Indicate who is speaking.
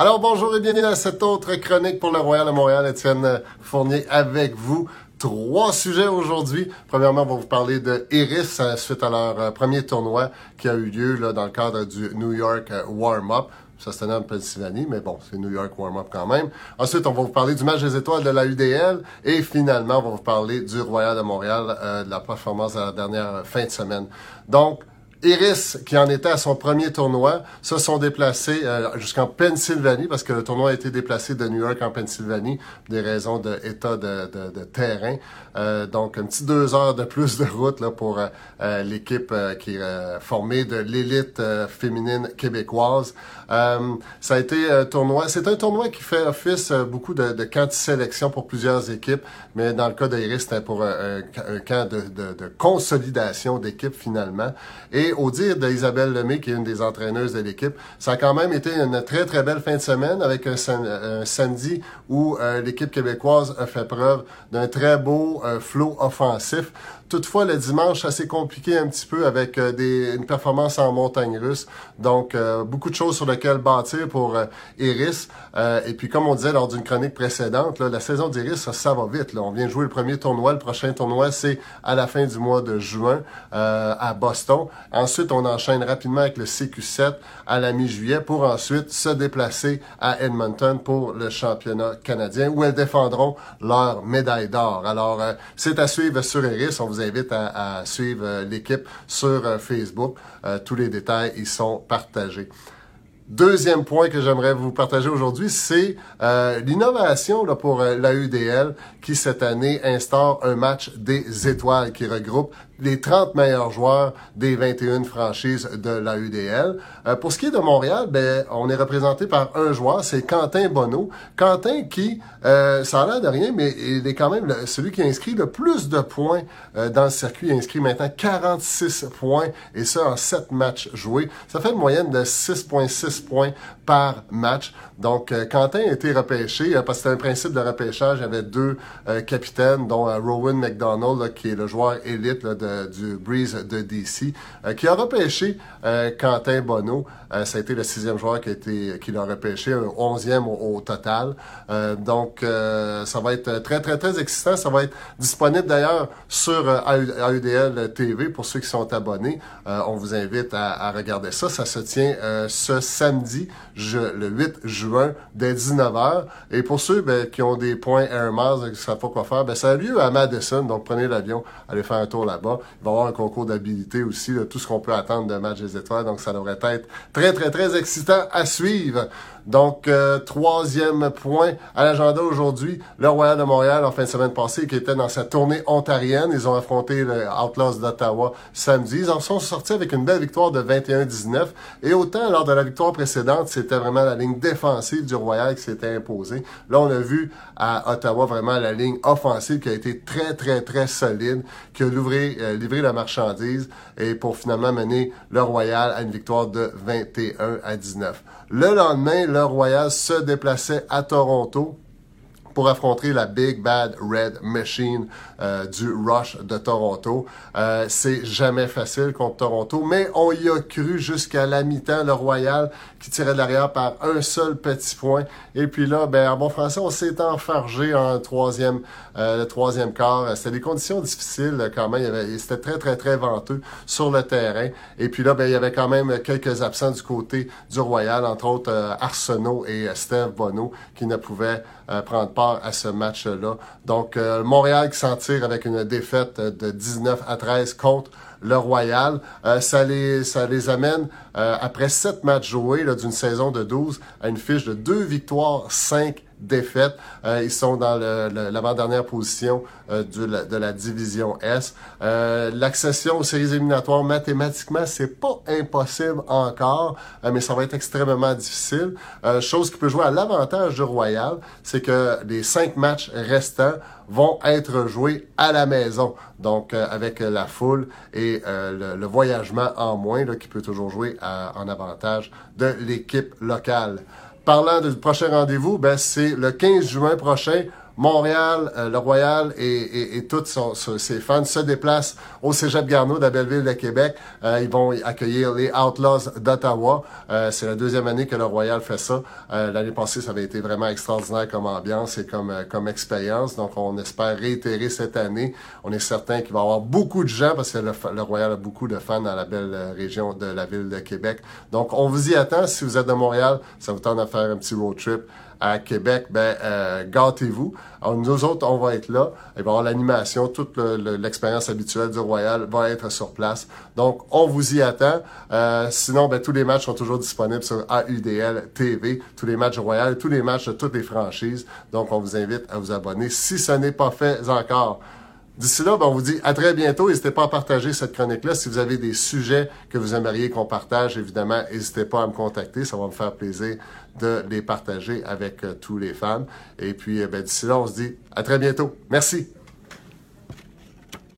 Speaker 1: Alors bonjour et bienvenue à cette autre chronique pour le Royal de Montréal. Étienne Fournier avec vous. Trois sujets aujourd'hui. Premièrement, on va vous parler de Iris euh, suite à leur euh, premier tournoi qui a eu lieu là, dans le cadre du New York euh, Warm-Up. Ça se tenait en Pennsylvanie, mais bon, c'est New York Warm-Up quand même. Ensuite, on va vous parler du match des étoiles de la UDL. Et finalement, on va vous parler du Royal de Montréal, de la performance de la dernière fin de semaine. Donc, Iris, qui en était à son premier tournoi, se sont déplacés euh, jusqu'en Pennsylvanie, parce que le tournoi a été déplacé de New York en Pennsylvanie, des raisons d'état de, terrain. Euh, donc, un petit deux heures de plus de route là, pour euh, l'équipe qui est formée de l'élite féminine québécoise. ça a été un tournoi. C'est un tournoi qui fait office beaucoup de, de camps de sélection pour plusieurs équipes, mais dans le cas d'Iris, c'était pour un, un camp de, consolidation d'équipe finalement. Au dire d'Isabelle Lemay, qui est une des entraîneuses de l'équipe, ça a quand même été une très, très belle fin de semaine avec un, samedi où euh, l'équipe québécoise a fait preuve d'un très beau euh, flot offensif. Toutefois, le dimanche, ça s'est compliqué un petit peu avec euh, des, une performance en montagne russe. Donc, euh, beaucoup de choses sur lesquelles bâtir pour euh, Iris. et puis, comme on disait lors d'une chronique précédente, la saison d'Iris, ça, va vite. Là. On vient de jouer le premier tournoi. Le prochain tournoi, c'est à la fin du mois de juin à Boston. Ensuite, on enchaîne rapidement avec le CQ7 à la mi-juillet pour ensuite se déplacer à Edmonton pour le championnat canadien où elles défendront leur médaille d'or. Alors, c'est à suivre sur Iris. Invite à, suivre euh, l'équipe sur euh, Facebook. Euh, tous les détails y sont partagés. Deuxième point que j'aimerais vous partager aujourd'hui, c'est l'innovation pour la UDL qui cette année instaure un match des étoiles qui regroupe les 30 meilleurs joueurs des 21 franchises de la UDL. Euh, pour ce qui est de Montréal, ben, on est représenté par un joueur, c'est Quentin Bonneau. Quentin qui, euh, ça a l'air de rien, mais il est quand même celui qui a inscrit le plus de points euh, dans le circuit. Il a inscrit maintenant 46 points, et ça en 7 matchs joués. Ça fait une moyenne de 6,6 points par match. Donc, Quentin a été repêché, parce que c'était un principe de repêchage. Il y avait deux capitaines, dont Rowan McDonald, qui est le joueur élite de du Breeze de DC, euh, qui a repêché euh, Quentin Bonneau. Euh, ça a été le sixième joueur qui a été qui l'a repêché, un onzième au, total. donc, ça va être très, très, très excitant. Ça va être disponible d'ailleurs sur AUDL TV pour ceux qui sont abonnés. on vous invite à, regarder ça. Ça se tient ce samedi, le 8 juin, dès 19h. Et pour ceux ben, qui ont des points Air Miles et qui ne savent pas quoi faire, ben, ça a lieu à Madison. Donc, prenez l'avion, allez faire un tour là-bas. Il va y avoir un concours d'habilité aussi, tout ce qu'on peut attendre de match des étoiles. Donc, ça devrait être très, très, très excitant à suivre. Donc, euh, troisième point à l'agenda aujourd'hui, le Royal de Montréal en fin de semaine passée qui était dans sa tournée ontarienne. Ils ont affronté le Outlaws d'Ottawa samedi. Ils en sont sortis avec une belle victoire de 21-19. Et autant lors de la victoire c'était vraiment la ligne défensive du Royal qui s'était imposée. Là, on a vu à Ottawa vraiment la ligne offensive qui a été très, très, très solide, qui a livré, euh, livré la marchandise et pour finalement mener le Royal à une victoire de 21 à 19. Le lendemain, le Royal se déplaçait à Toronto pour affronter la Big Bad Red Machine euh, du Rush de Toronto. Euh, c'est jamais facile contre Toronto, mais on y a cru jusqu'à la mi-temps, le Royal qui tirait de l'arrière par un seul petit point. Et puis là, ben, en bon français, on s'est enfargé en troisième, euh, le troisième quart. C'était des conditions difficiles quand même. C'était très, très, très venteux sur le terrain. Et puis là, ben, il y avait quand même quelques absents du côté du Royal, entre autres Arsenault et Steve Bonneau, qui ne pouvaient prendre part à ce match-là. Donc, euh, Montréal qui s'en tire avec une défaite de 19 à 13 contre le Royal. Euh, ça, les, ça les amène, euh, après sept matchs joués d'une saison de 12, à une fiche de deux victoires, cinq défaites. Euh, ils sont dans l'avant-dernière position euh, de, la, division S. Euh, l'accession aux séries éliminatoires, mathématiquement, c'est pas impossible encore, mais ça va être extrêmement difficile. chose qui peut jouer à l'avantage du Royal, c'est que les cinq matchs restants vont être joués à la maison. Donc, avec la foule et le, voyagement en moins, qui peut toujours jouer en avantage de l'équipe locale. Parlant du prochain rendez-vous, ben, c'est le 15 juin prochain Montréal, euh, le Royal et, et, et tous ses fans se déplacent au Cégep Garneau de la Belleville de Québec. Euh, ils vont accueillir les Outlaws d'Ottawa. Euh, c'est la deuxième année que le Royal fait ça. L'année passée, ça avait été vraiment extraordinaire comme ambiance et comme, comme expérience. Donc, on espère réitérer cette année. On est certain qu'il va y avoir beaucoup de gens parce que le, le, Royal a beaucoup de fans dans la belle région de la ville de Québec. Donc, on vous y attend. Si vous êtes de Montréal, ça vous tente de faire un petit road trip à Québec, ben euh, gâtez-vous. nous autres, on va être là. Y avoir l'animation, toute l'expérience habituelle du Royal va être sur place. Donc, on vous y attend. Euh, sinon, ben, tous les matchs sont toujours disponibles sur AUDL TV. Tous les matchs du Royal, tous les matchs de toutes les franchises. Donc, on vous invite à vous abonner si ce n'est pas fait encore. D'ici là, ben, on vous dit à très bientôt. N'hésitez pas à partager cette chronique-là. Si vous avez des sujets que vous aimeriez qu'on partage, évidemment, n'hésitez pas à me contacter. Ça va me faire plaisir de les partager avec euh, tous les fans. Et puis, euh, ben, d'ici là, on se dit à très bientôt. Merci.